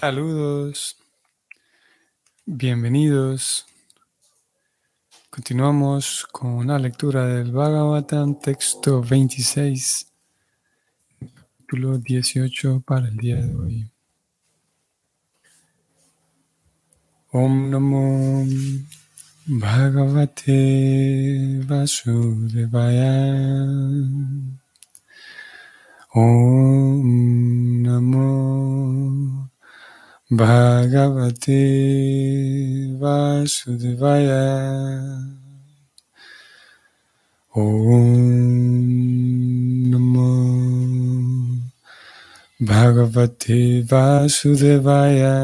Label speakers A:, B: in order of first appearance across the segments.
A: Saludos, bienvenidos. Continuamos con la lectura del Bhagavatam, texto 26, capítulo 18 para el día de hoy. Om Namo Bhagavate Vasudevaya. Om Namo Bhagavate Vasudevaya. Om Namo Bhagavate Vasudevaya.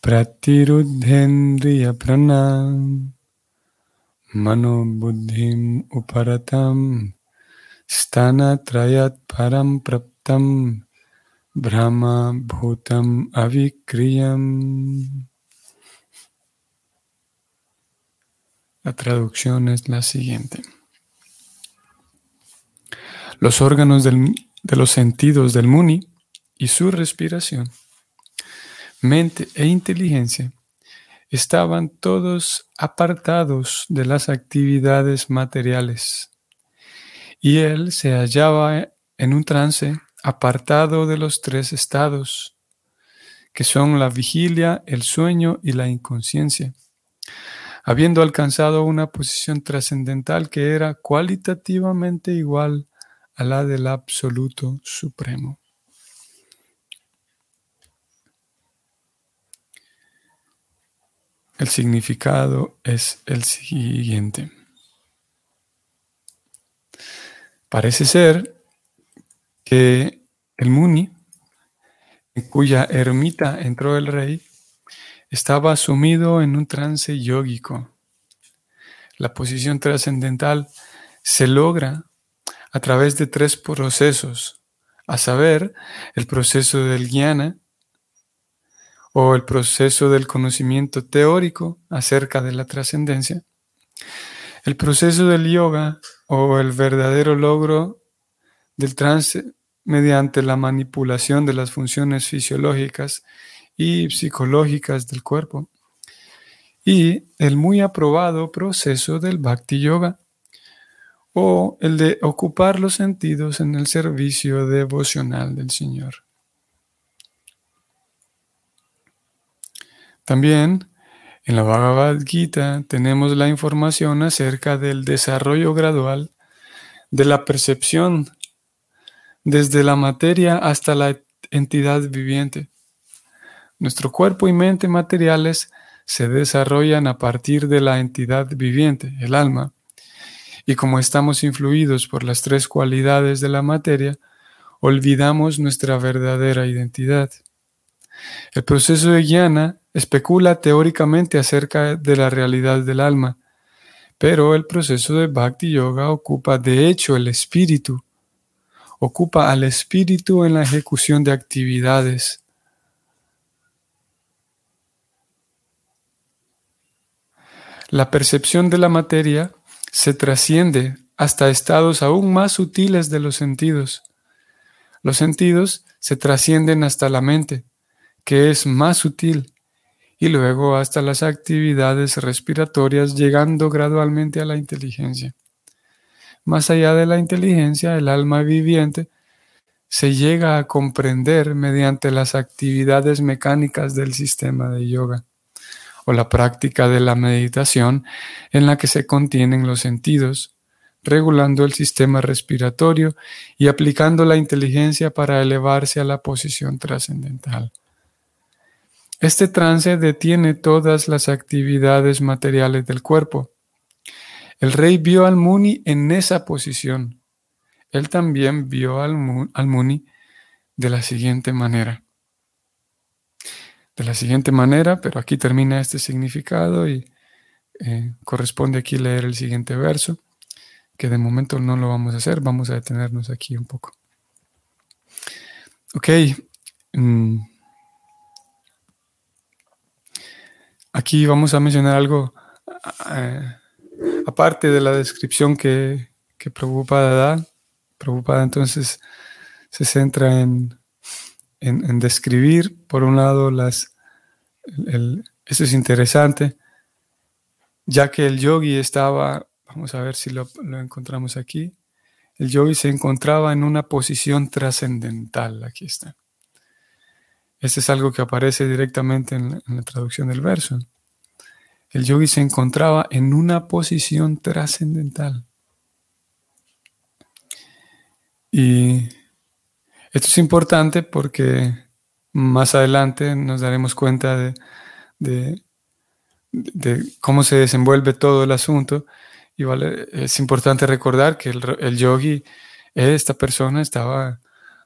A: Pratirudhendriya Pranam. Mano Buddhim Uparatam Stana Trayat Param Prap Brahma Bhutam Avikriyam. La traducción es la siguiente. Los órganos de los sentidos del Muni y su respiración, mente e inteligencia estaban todos apartados de las actividades materiales y él se hallaba en un trance apartado de los tres estados, que son la vigilia, el sueño y la inconsciencia, habiendo alcanzado una posición trascendental que era cualitativamente igual a la del absoluto supremo. El significado es el siguiente. Parece ser que el Muni, en cuya ermita entró el rey, estaba sumido en un trance yógico. La posición trascendental se logra a través de tres procesos, a saber, el proceso del jnana o el proceso del conocimiento teórico acerca de la trascendencia, el proceso del yoga o el verdadero logro del trance mediante la manipulación de las funciones fisiológicas y psicológicas del cuerpo. Y el muy aprobado proceso del Bhakti Yoga o el de ocupar los sentidos en el servicio devocional del Señor. También en la Bhagavad Gita tenemos la información acerca del desarrollo gradual de la percepción desde la materia hasta la entidad viviente. Nuestro cuerpo y mente materiales se desarrollan a partir de la entidad viviente, el alma, y como estamos influidos por las tres cualidades de la materia, olvidamos nuestra verdadera identidad. El proceso de Jnana especula teóricamente acerca de la realidad del alma, pero el proceso de Bhakti Yoga ocupa de hecho el espíritu ocupa al espíritu en la ejecución de actividades. La percepción de la materia se trasciende hasta estados aún más sutiles de los sentidos. Los sentidos se trascienden hasta la mente, que es más sutil, y luego hasta las actividades respiratorias, llegando gradualmente a la inteligencia. Más allá de la inteligencia, el alma viviente se llega a comprender mediante las actividades mecánicas del sistema de yoga o la práctica de la meditación en la que se contienen los sentidos, regulando el sistema respiratorio y aplicando la inteligencia para elevarse a la posición trascendental. Este trance detiene todas las actividades materiales del cuerpo el rey vio al Muni en esa posición. Él también vio al, Muni de la siguiente manera. De la siguiente manera, pero aquí termina este significado y eh, corresponde aquí leer el siguiente verso, que de momento no lo vamos a hacer, vamos a detenernos aquí un poco. Ok. Mm. Aquí vamos a mencionar algo eh, aparte de la descripción que, que Prabhupada da, Prabhupada entonces se centra en, en, describir, por un lado, las, eso es interesante, ya que el yogi estaba, vamos a ver si lo, encontramos aquí, el yogi se encontraba en una posición trascendental, aquí está. Este es algo que aparece directamente en la traducción del verso. El yogi se encontraba en una posición trascendental. Y esto es importante porque más adelante nos daremos cuenta de, cómo se desenvuelve todo el asunto. Y es importante recordar que el, yogi, esta persona, estaba,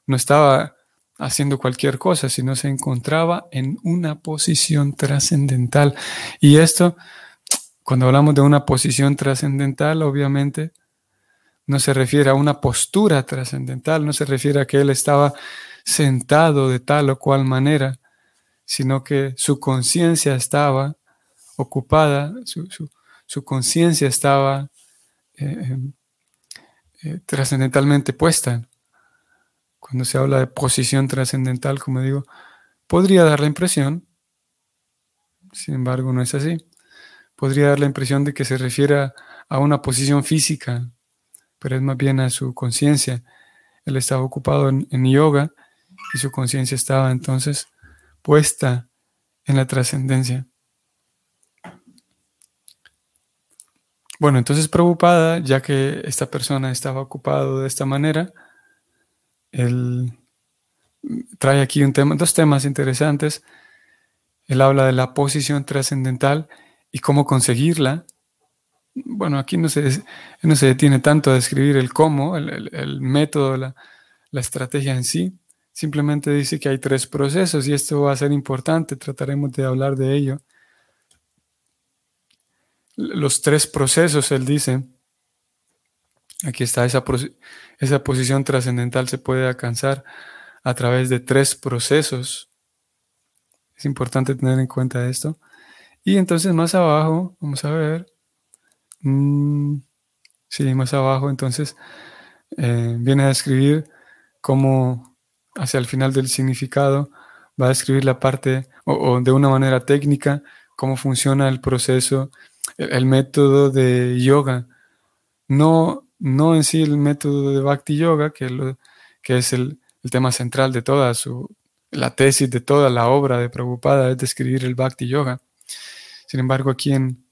A: no estaba haciendo cualquier cosa, sino se encontraba en una posición trascendental. Y esto, cuando hablamos de una posición trascendental, obviamente, no se refiere a una postura trascendental, no se refiere a que él estaba sentado de tal o cual manera, sino que su conciencia estaba ocupada, su, conciencia estaba eh, em, eh, trascendentalmente puesta. Cuando se habla de posición trascendental, como digo, podría dar la impresión, sin embargo no es así, podría dar la impresión de que se refiere a una posición física, pero es más bien a su conciencia. Él estaba ocupado en, yoga y su conciencia estaba entonces puesta en la trascendencia. Bueno, entonces preocupada, ya que esta persona estaba ocupado de esta manera, él trae aquí dos temas interesantes. Él habla de la posición trascendental y cómo conseguirla, bueno, aquí no se, no se detiene tanto a describir el cómo, el, método, la, estrategia en sí. Simplemente dice que hay tres procesos y esto va a ser importante, trataremos de hablar de ello. Los tres procesos, él dice, aquí está, esa, esa posición trascendental se puede alcanzar a través de tres procesos. Es importante tener en cuenta esto. Y entonces más abajo, vamos a ver, Mm, sí, más abajo, entonces eh, viene a describir cómo hacia el final del significado va a describir la parte, o, de una manera técnica, cómo funciona el proceso, el, método de yoga. No, no en sí el método de Bhakti Yoga, que, es el, tema central de toda su, la tesis de toda la obra de Prabhupada, es describir el Bhakti Yoga. Sin embargo, aquí en,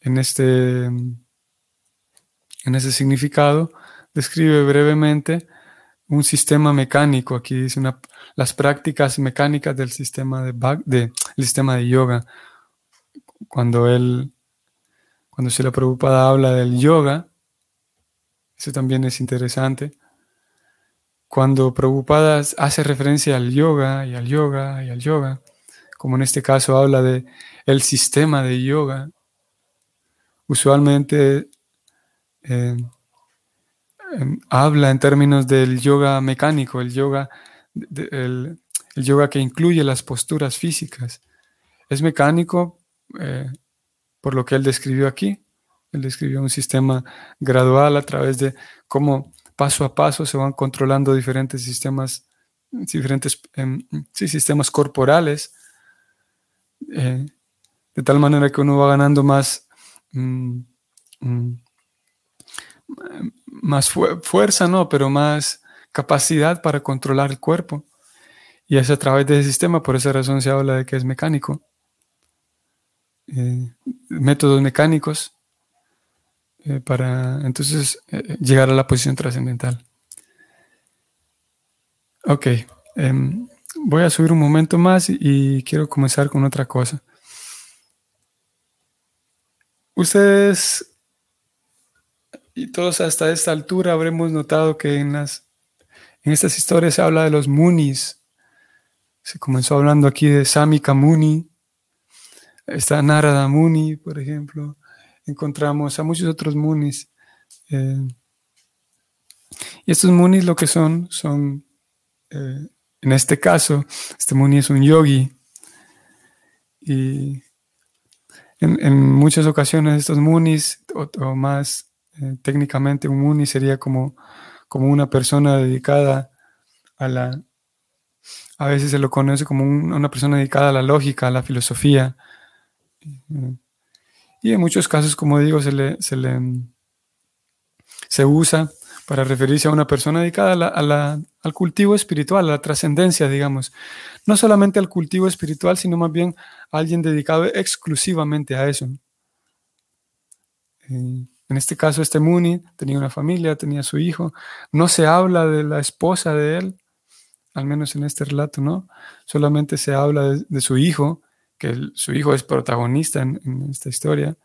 A: en este, en significado, describe brevemente un sistema mecánico. Aquí dice una, las prácticas mecánicas del sistema de, de, sistema de yoga. Cuando él, cuando la Prabhupada habla del yoga, eso también es interesante. Cuando Prabhupada hace referencia al yoga y al yoga y al yoga, como en este caso habla de el sistema de yoga, usualmente eh, habla en términos del yoga mecánico, el yoga, el, yoga que incluye las posturas físicas. Es mecánico eh, por lo que él describió aquí. Él describió un sistema gradual a través de cómo paso a paso se van controlando diferentes sistemas, diferentes em, sistemas corporales, eh, de tal manera que uno va ganando más Mm, mm, más fuerza, no, pero más capacidad para controlar el cuerpo. Y es a través de ese sistema, por esa razón se habla de que es mecánico. Eh, métodos mecánicos eh, para entonces eh, llegar a la posición trascendental. Ok, em, voy a subir un momento más y quiero comenzar con otra cosa. Ustedes y todos hasta esta altura habremos notado que en, las, en estas historias se habla de los munis. Se comenzó hablando aquí de Samika Muni, está Narada Muni, por ejemplo. Encontramos a muchos otros munis. Eh, y estos munis lo que son, son, eh, en este caso, este muni es un yogi. Y en, muchas ocasiones estos munis, o, más eh, técnicamente un muni sería como, como una persona dedicada a la... A veces se lo conoce como una persona dedicada a la lógica, a la filosofía. Y en muchos casos, como digo, se le, se se usa para referirse a una persona dedicada al cultivo espiritual, a la trascendencia, digamos. No solamente al cultivo espiritual, sino más bien a alguien dedicado exclusivamente a eso. Eh, en este caso, este Muni tenía una familia, tenía su hijo. No se habla de la esposa de él, al menos en este relato, ¿no? Solamente se habla de, su hijo, que su hijo es protagonista en, esta historia.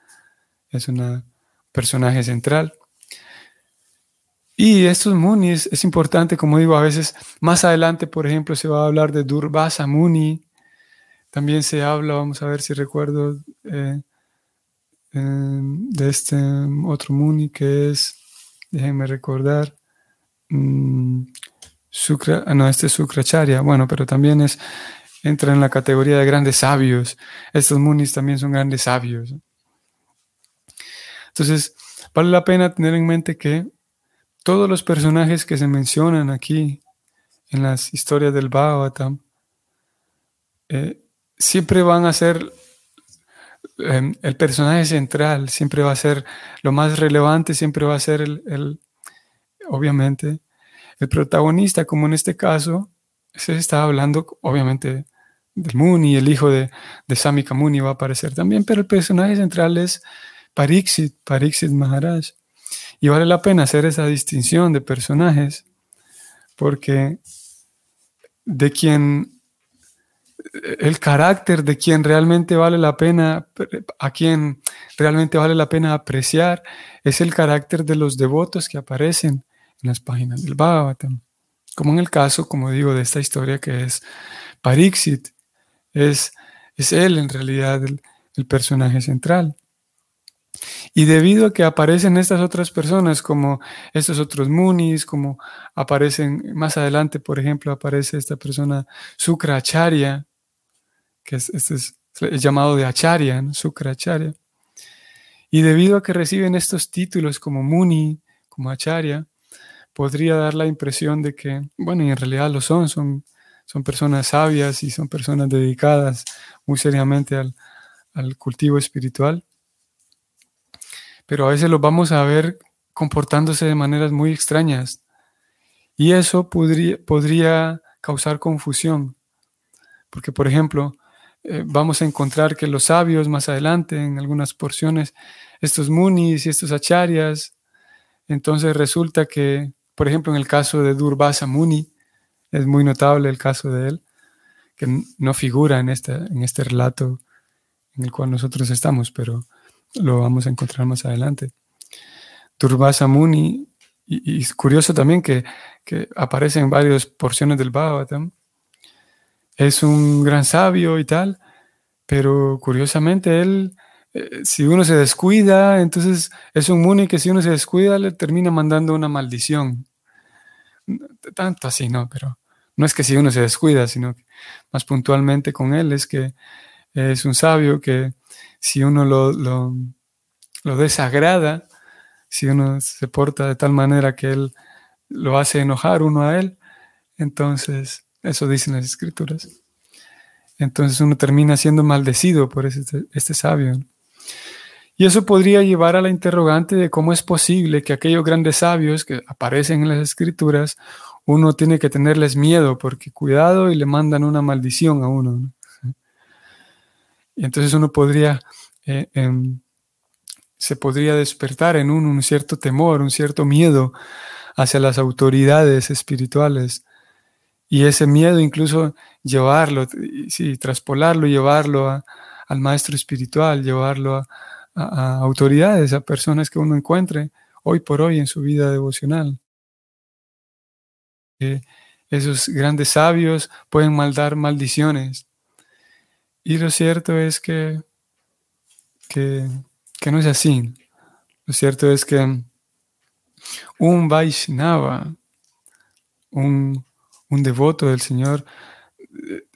A: Es un personaje central. Y estos munis es importante, como digo, a veces más adelante, por ejemplo, se va a hablar de Durvasa Muni. También se habla, vamos a ver si recuerdo, eh, em, de este otro Muni que es, déjenme recordar, um, no, este es Sukracharya, bueno, pero también es, entra en la categoría de grandes sabios. Estos Munis también son grandes sabios. Entonces, vale la pena tener en mente que todos los personajes que se mencionan aquí en las historias del Bhagavatam eh, siempre van a ser em, el personaje central, siempre va a ser lo más relevante, siempre va a ser el, obviamente, el protagonista, como en este caso, se está hablando, obviamente, del Muni, el hijo de, de Samika Muni va a aparecer también, pero el personaje central es Pariksit, Pariksit Maharaj. Y vale la pena hacer esa distinción de personajes porque de quien el carácter de quien realmente vale la pena, a quien realmente vale la pena apreciar, es el carácter de los devotos que aparecen en las páginas del Bhagavatam. Como en el caso, como digo, de esta historia que es Pariksit, es, es él en realidad el personaje central. Y debido a que aparecen estas otras personas, como estos otros munis, como aparecen más adelante, por ejemplo, aparece esta persona Sukracharya, que es, este es, llamado de Acharya, ¿no? Sukracharya. Y debido a que reciben estos títulos como Muni, como Acharya, podría dar la impresión de que, bueno, y en realidad lo son, son, son personas sabias y son personas dedicadas muy seriamente al, al cultivo espiritual pero a veces los vamos a ver comportándose de maneras muy extrañas. Y eso podría, podría causar confusión. Porque, por ejemplo, eh, vamos a encontrar que los sabios más adelante, en algunas porciones, estos munis y estos acharyas, entonces resulta que, por ejemplo, en el caso de Durvasa Muni, es muy notable el caso de él, que no figura en este, en este relato en el cual nosotros estamos, pero lo vamos a encontrar más adelante. Durvasa Muni, y, es curioso también que, aparece en varias porciones del Bhagavatam, es un gran sabio y tal, pero curiosamente él, eh, si uno se descuida, entonces es un Muni que si uno se descuida le termina mandando una maldición. Tanto así, ¿no? Pero no es que si uno se descuida, sino que más puntualmente con él es que es un sabio que si uno lo, desagrada, si uno se porta de tal manera que él lo hace enojar uno a él, entonces, eso dicen las escrituras. Entonces uno termina siendo maldecido por este sabio. Y eso podría llevar a la interrogante de cómo es posible que aquellos grandes sabios que aparecen en las escrituras, uno tiene que tenerles miedo porque cuidado y le mandan una maldición a uno. Y entonces uno podría, eh, em, se podría despertar en uno un cierto temor, un cierto miedo hacia las autoridades espirituales. Y ese miedo incluso llevarlo, sí, traspolarlo, llevarlo al maestro espiritual, llevarlo a, autoridades, a personas que uno encuentre hoy por hoy en su vida devocional. Esos grandes sabios pueden maldar maldiciones y lo cierto es que, que, no es así. Lo cierto es que un Vaishnava, un, un devoto del Señor,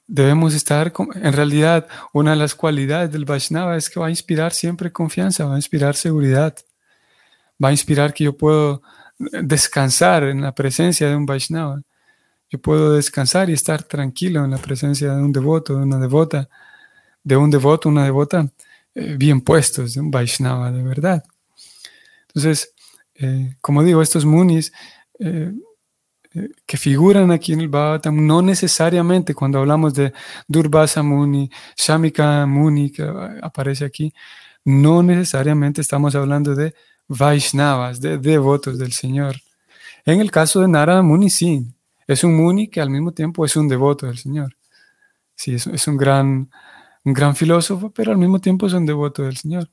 A: debemos estar, en realidad, una de las cualidades del Vaishnava es que va a inspirar siempre confianza, va a inspirar seguridad, va a inspirar que yo puedo descansar en la presencia de un Vaishnava. yo puedo descansar y estar tranquilo en la presencia de un devoto, de una devota, de un devoto, una devota eh, bien puestos, de un Vaishnava de verdad. Entonces, eh, como digo, estos munis eh, que figuran aquí en el Bhagavatam, no necesariamente cuando hablamos de Durvasa Muni, Shamika Muni, que aparece aquí, no necesariamente estamos hablando de Vaishnavas, de devotos del Señor. En el caso de Narada Muni, sí, es un Muni que al mismo tiempo es un devoto del Señor. Sí, es, un, gran, un gran filósofo, pero al mismo tiempo es un devoto del Señor.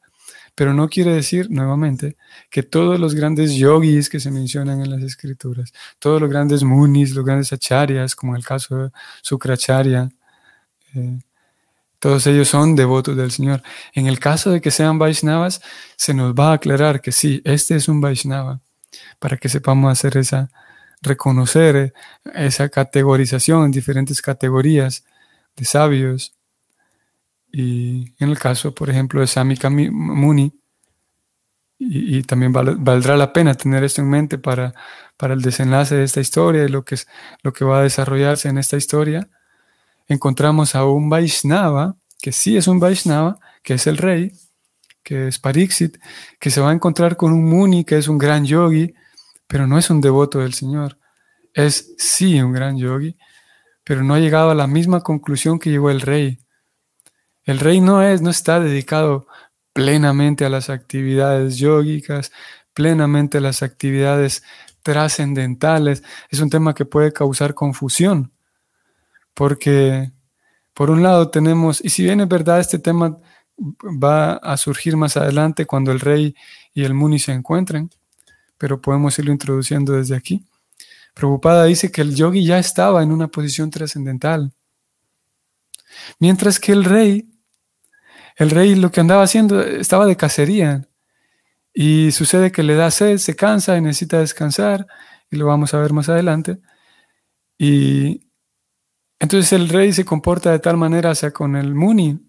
A: Pero no quiere decir, nuevamente, que todos los grandes yogis que se mencionan en las escrituras, todos los grandes munis, los grandes acharyas, como el caso de Sukracharya, eh, todos ellos son devotos del Señor. En el caso de que sean Vaishnavas, se nos va a aclarar que sí, este es un Vaishnava, para que sepamos hacer esa, reconocer esa categorización en diferentes categorías de sabios y en el caso, por ejemplo, de Samika Muni, y, también valdrá la pena tener esto en mente para, para el desenlace de esta historia y lo que, es, lo que va a desarrollarse en esta historia, encontramos a un Vaishnava, que sí es un Vaishnava, que es el rey, que es Pariksit, que se va a encontrar con un Muni, que es un gran yogi, pero no es un devoto del Señor. Es sí un gran yogi, pero no ha llegado a la misma conclusión que llegó el rey. El rey no, es, no está dedicado plenamente a las actividades yógicas, plenamente a las actividades trascendentales. Es un tema que puede causar confusión, porque por un lado tenemos, y si bien es verdad, este tema va a surgir más adelante cuando el rey y el muni se encuentren, pero podemos irlo introduciendo desde aquí. Prabhupada dice que el yogi ya estaba en una posición trascendental, mientras que el rey el rey lo que andaba haciendo estaba de cacería y sucede que le da sed, se cansa y necesita descansar y lo vamos a ver más adelante. Y entonces el rey se comporta de tal manera hacia con el Muni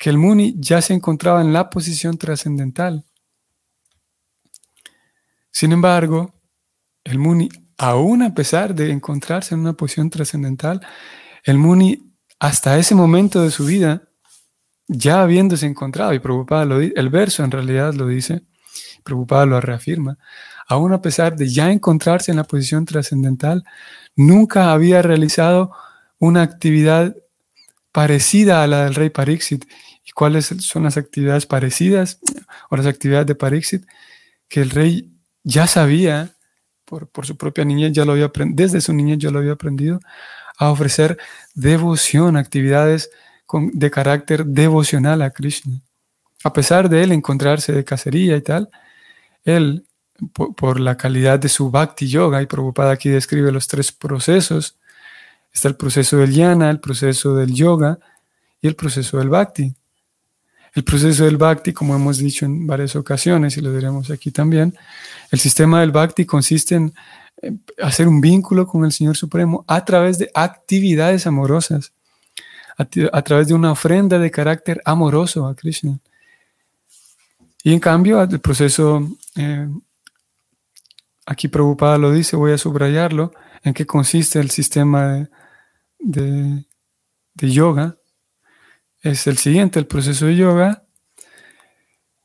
A: que el Muni ya se encontraba en la posición trascendental. Sin embargo, el Muni, aún a pesar de encontrarse en una posición trascendental, el Muni hasta ese momento de su vida ya habiéndose encontrado, y preocupada lo el verso en realidad lo dice, preocupada lo reafirma, aún a pesar de ya encontrarse en la posición trascendental, nunca había realizado una actividad parecida a la del rey Parixit. ¿Y cuáles son las actividades parecidas o las actividades de Parixit? Que el rey ya sabía, por, por su propia niñez, ya lo había desde su niñez ya lo había aprendido, a ofrecer devoción, actividades de carácter devocional a Krishna. A pesar de él encontrarse de cacería y tal, él, por, la calidad de su bhakti yoga, y Prabhupada aquí describe los tres procesos, está el proceso del yana, el proceso del yoga y el proceso del bhakti. El proceso del bhakti, como hemos dicho en varias ocasiones y lo diremos aquí también, el sistema del bhakti consiste en hacer un vínculo con el Señor Supremo a través de actividades amorosas a, través de una ofrenda de carácter amoroso a Krishna. Y en cambio, el proceso, eh, aquí Prabhupada lo dice, voy a subrayarlo, en qué consiste el sistema de, de yoga. Es el siguiente, el proceso de yoga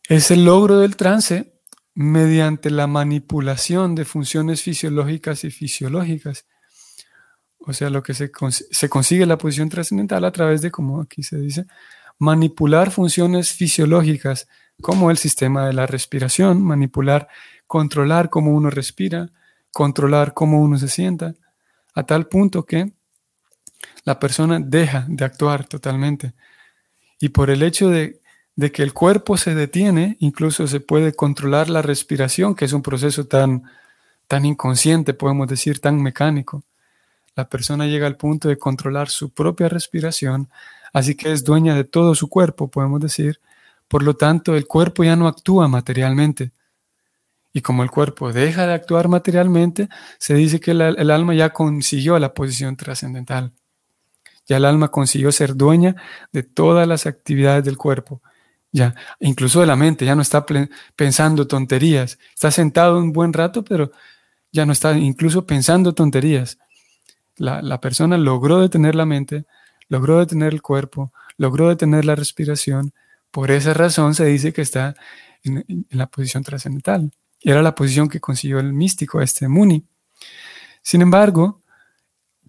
A: es el logro del trance mediante la manipulación de funciones fisiológicas y fisiológicas o sea, lo que se, se consigue la posición trascendental a través de, como aquí se dice, manipular funciones fisiológicas, como el sistema de la respiración, manipular, controlar cómo uno respira, controlar cómo uno se sienta, a tal punto que la persona deja de actuar totalmente. Y por el hecho de, que el cuerpo se detiene, incluso se puede controlar la respiración, que es un proceso tan, tan inconsciente, podemos decir, tan mecánico la persona llega al punto de controlar su propia respiración, así que es dueña de todo su cuerpo, podemos decir. Por lo tanto, el cuerpo ya no actúa materialmente. Y como el cuerpo deja de actuar materialmente, se dice que el, alma ya consiguió la posición trascendental. Ya el alma consiguió ser dueña de todas las actividades del cuerpo. Ya, incluso de la mente, ya no está pensando tonterías. Está sentado un buen rato, pero ya no está incluso pensando tonterías La, persona logró detener la mente, logró detener el cuerpo, logró detener la respiración. Por esa razón se dice que está en, la posición trascendental. Era la posición que consiguió el místico, este Muni. Sin embargo,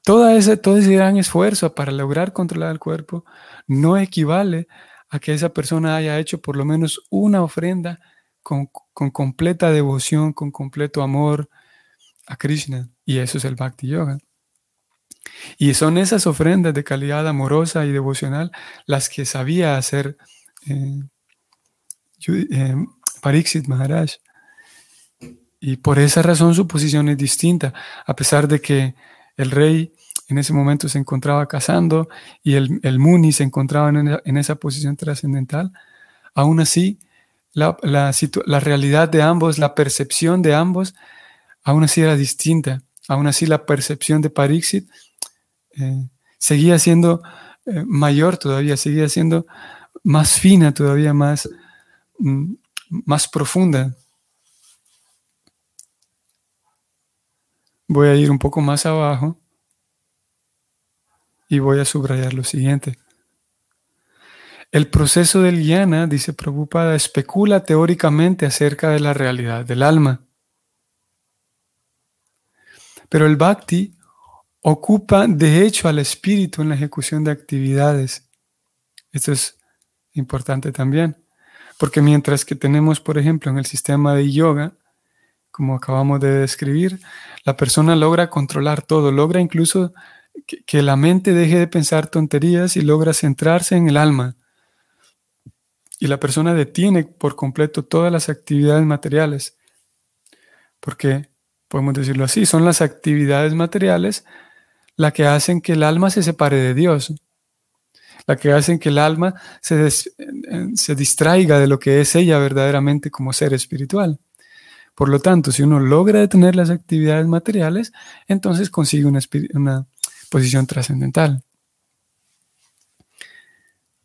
A: toda ese, todo ese gran esfuerzo para lograr controlar el cuerpo no equivale a que esa persona haya hecho por lo menos una ofrenda con, con completa devoción, con completo amor a Krishna. Y eso es el Bhakti Yoga. Y son esas ofrendas de calidad amorosa y devocional las que sabía hacer eh, eh, Pariksit Maharaj. Y por esa razón su posición es distinta, a pesar de que el rey en ese momento se encontraba casando y el, el Muni se encontraba en, esa posición trascendental, aún así la, la, realidad de ambos, la percepción de ambos, aún así era distinta. Aún así la percepción de Pariksit eh, seguía siendo eh, mayor todavía, seguía siendo más fina todavía, más, mm, más profunda. Voy a ir un poco más abajo y voy a subrayar lo siguiente. El proceso del yana, dice Prabhupada, especula teóricamente acerca de la realidad del alma. Pero el bhakti ocupa de hecho al espíritu en la ejecución de actividades. Esto es importante también, porque mientras que tenemos, por ejemplo, en el sistema de yoga, como acabamos de describir, la persona logra controlar todo, logra incluso que, la mente deje de pensar tonterías y logra centrarse en el alma. Y la persona detiene por completo todas las actividades materiales, porque podemos decirlo así, son las actividades materiales la que hacen que el alma se separe de Dios, la que hacen que el alma se, se distraiga de lo que es ella verdaderamente como ser espiritual. Por lo tanto, si uno logra detener las actividades materiales, entonces consigue una, posición trascendental.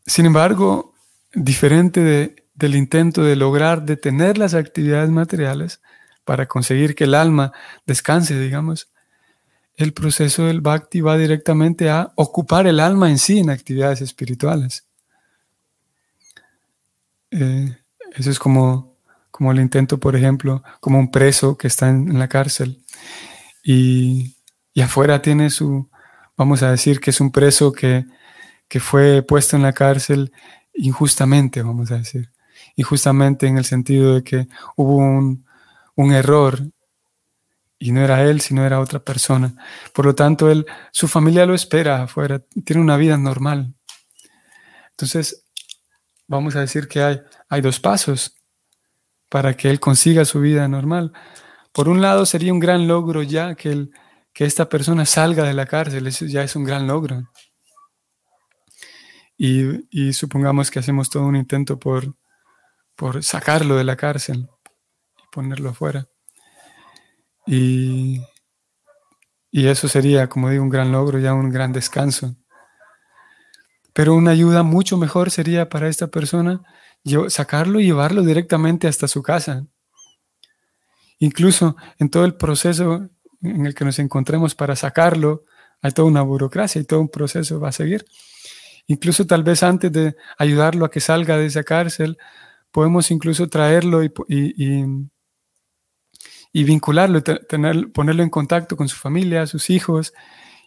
A: Sin embargo, diferente de, del intento de lograr detener las actividades materiales para conseguir que el alma descanse, digamos, el proceso del bhakti va directamente a ocupar el alma en sí en actividades espirituales. Eh, eso es como, como el intento, por ejemplo, como un preso que está en, la cárcel y, afuera tiene su, vamos a decir que es un preso que, que fue puesto en la cárcel injustamente, vamos a decir. Injustamente en el sentido de que hubo un, un error y no era él, sino era otra persona. Por lo tanto, él, su familia lo espera afuera, tiene una vida normal. Entonces, vamos a decir que hay, hay dos pasos para que él consiga su vida normal. Por un lado, sería un gran logro ya que, esta persona salga de la cárcel, eso ya es un gran logro. Y, y supongamos que hacemos todo un intento por, por sacarlo de la cárcel y ponerlo afuera. Y, eso sería, como digo, un gran logro, ya un gran descanso. Pero una ayuda mucho mejor sería para esta persona sacarlo y llevarlo directamente hasta su casa. Incluso en todo el proceso en el que nos encontremos para sacarlo, hay toda una burocracia y todo un proceso va a seguir. Incluso tal vez antes de ayudarlo a que salga de esa cárcel, podemos incluso traerlo y, y vincularlo, tener, ponerlo en contacto con su familia, sus hijos,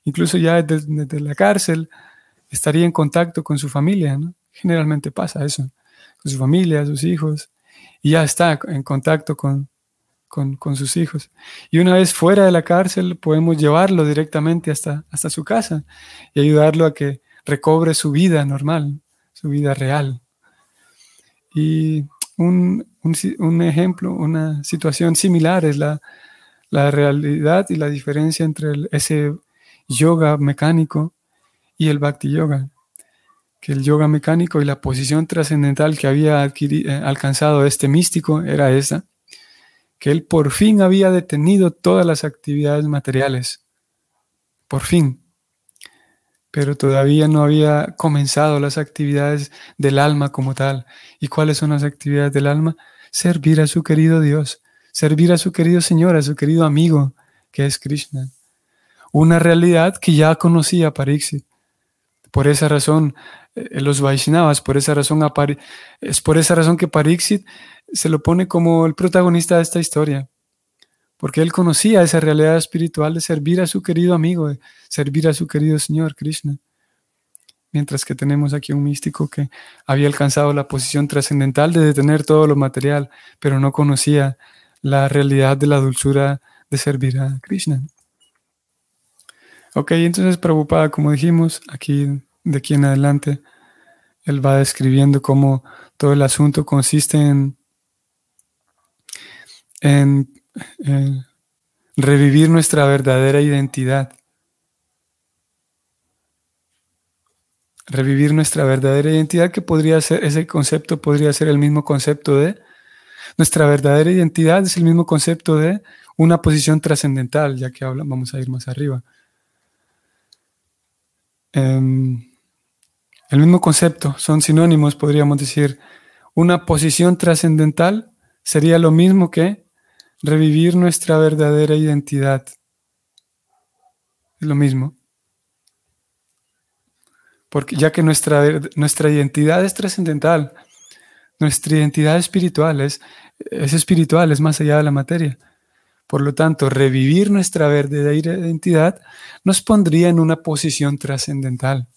A: incluso ya desde, la cárcel, estaría en contacto con su familia. Generalmente pasa eso, con su familia, sus hijos, y ya está en contacto con, con, sus hijos. Y una vez fuera de la cárcel, podemos llevarlo directamente hasta, hasta su casa y ayudarlo a que recobre su vida normal, su vida real. Y un, un, ejemplo, una situación similar es la, la realidad y la diferencia entre ese yoga mecánico y el bhakti yoga. Que el yoga mecánico y la posición trascendental que había eh, alcanzado este místico era esa, que él por fin había detenido todas las actividades materiales. Por fin pero todavía no había comenzado las actividades del alma como tal. ¿Y cuáles son las actividades del alma? Servir a su querido Dios, servir a su querido Señor, a su querido amigo, que es Krishna. una realidad que ya conocía Pariksit. Por esa razón, eh, los Vaishnavas, por esa razón, es por esa razón que Pariksit se lo pone como el protagonista de esta historia. Porque él conocía esa realidad espiritual de servir a su querido amigo, de servir a su querido Señor Krishna. Mientras que tenemos aquí un místico que había alcanzado la posición trascendental de detener todo lo material, pero no conocía la realidad de la dulzura de servir a Krishna. Ok, entonces preocupada, como dijimos, aquí de aquí en adelante, él va describiendo cómo todo el asunto consiste en, en, revivir nuestra verdadera identidad. Revivir nuestra verdadera identidad, que podría ser, ese concepto podría ser el mismo concepto de, nuestra verdadera identidad es el mismo concepto de una posición trascendental, ya que hablan, vamos a ir más arriba. Em, el mismo concepto, son sinónimos, podríamos decir. Una posición trascendental sería lo mismo que revivir nuestra verdadera identidad. Es lo mismo. Porque ya que nuestra, nuestra identidad es trascendental, nuestra identidad espiritual es, es espiritual, es más allá de la materia. Por lo tanto, revivir nuestra verdadera identidad nos pondría en una posición trascendental.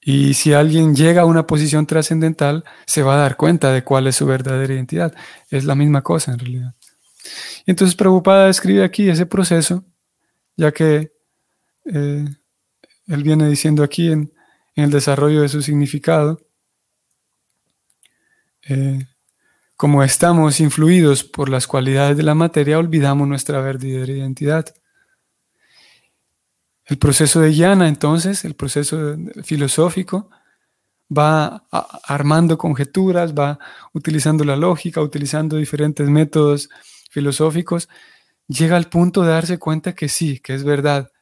A: Y si alguien llega a una posición trascendental, se va a dar cuenta de cuál es su verdadera identidad. Es la misma cosa en realidad. Entonces Prabhupada describe aquí ese proceso, ya que eh, él viene diciendo aquí en, el desarrollo de su significado, eh, como estamos influidos por las cualidades de la materia, olvidamos nuestra verdadera identidad. El proceso de llana, entonces, el proceso filosófico, va armando conjeturas, va utilizando la lógica, utilizando diferentes métodos filosóficos, llega al punto de darse cuenta que sí, que es verdad,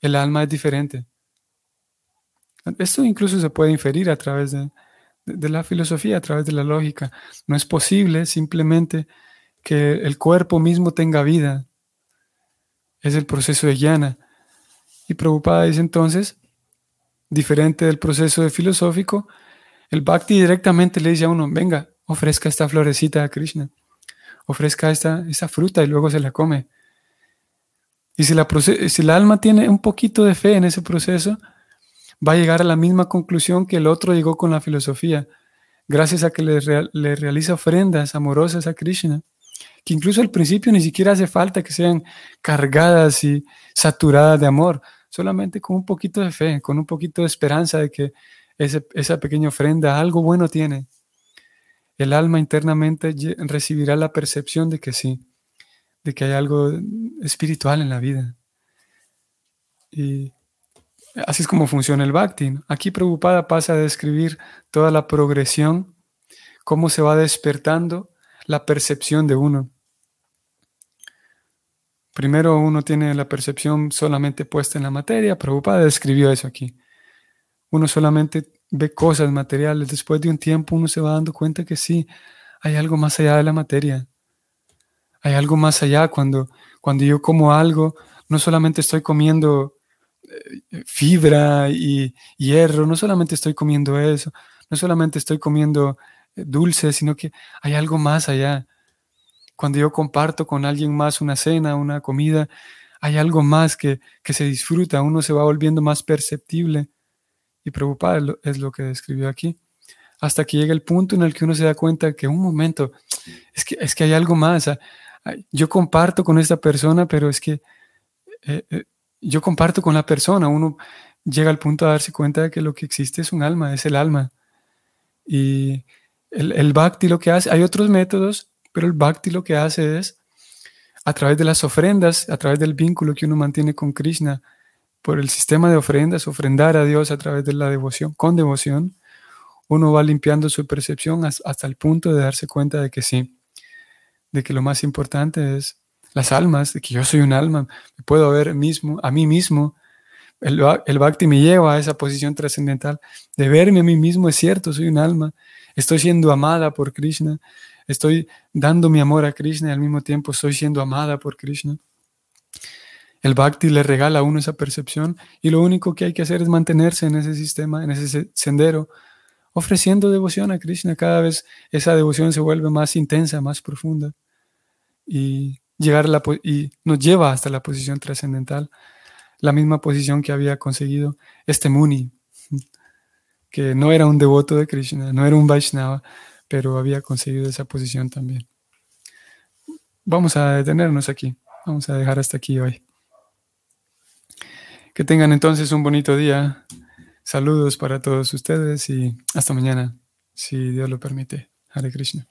A: el alma es diferente. Esto incluso se puede inferir a través de, de la filosofía, a través de la lógica. No es posible simplemente que el cuerpo mismo tenga vida. Es el proceso de llana. Y Prabhupada dice entonces, diferente del proceso de filosófico, el bhakti directamente le dice a uno, venga, ofrezca esta florecita a Krishna, ofrezca esta, esta fruta y luego se la come. Y si la, si la alma tiene un poquito de fe en ese proceso, va a llegar a la misma conclusión que el otro llegó con la filosofía, gracias a que le, realiza ofrendas amorosas a Krishna, que incluso al principio ni siquiera hace falta que sean cargadas y saturadas de amor, solamente con un poquito de fe, con un poquito de esperanza de que esa pequeña ofrenda algo bueno tiene. El alma internamente recibirá la percepción de que sí, de que hay algo espiritual en la vida. Y Así es como funciona el Bhakti. Aquí preocupada pasa a describir toda la progresión, cómo se va despertando la percepción de uno. Primero uno tiene la percepción solamente puesta en la materia, preocupada describió eso aquí. Uno solamente ve cosas materiales, después de un tiempo uno se va dando cuenta que sí, hay algo más allá de la materia. Hay algo más allá cuando, cuando yo como algo, no solamente estoy comiendo fibra y hierro, no solamente estoy comiendo eso, no solamente estoy comiendo eh, dulce, sino que hay algo más allá. Cuando yo comparto con alguien más una cena, una comida, hay algo más que, se disfruta, uno se va volviendo más perceptible y preocupado, es lo que describió aquí. Hasta que llega el punto en el que uno se da cuenta que un momento, es que, es que hay algo más. Ah, yo comparto con esta persona, pero es que eh, eh, yo comparto con la persona, uno llega al punto de darse cuenta de que lo que existe es un alma, es el alma. Y el, bhakti lo que hace, hay otros métodos, pero el bhakti lo que hace es, a través de las ofrendas, a través del vínculo que uno mantiene con Krishna, por el sistema de ofrendas, ofrendar a Dios a través de la devoción, con devoción, uno va limpiando su percepción hasta el punto de darse cuenta de que sí, de que lo más importante es las almas, de que yo soy un alma, me puedo ver mismo, a mí mismo. El, el bhakti me lleva a esa posición trascendental de verme a mí mismo, es cierto, soy un alma, estoy siendo amada por Krishna, estoy dando mi amor a Krishna y al mismo tiempo estoy siendo amada por Krishna. El bhakti le regala a uno esa percepción y lo único que hay que hacer es mantenerse en ese sistema, en ese sendero, ofreciendo devoción a Krishna. Cada vez esa devoción se vuelve más intensa, más profunda y, llegar la, y nos lleva hasta la posición trascendental, la misma posición que había conseguido este Muni, que no era un devoto de Krishna, no era un Vaishnava, pero había conseguido esa posición también. Vamos a detenernos aquí, vamos a dejar hasta aquí hoy. Que tengan entonces un bonito día. Saludos para todos ustedes y hasta mañana, si Dios lo permite. Hare Krishna.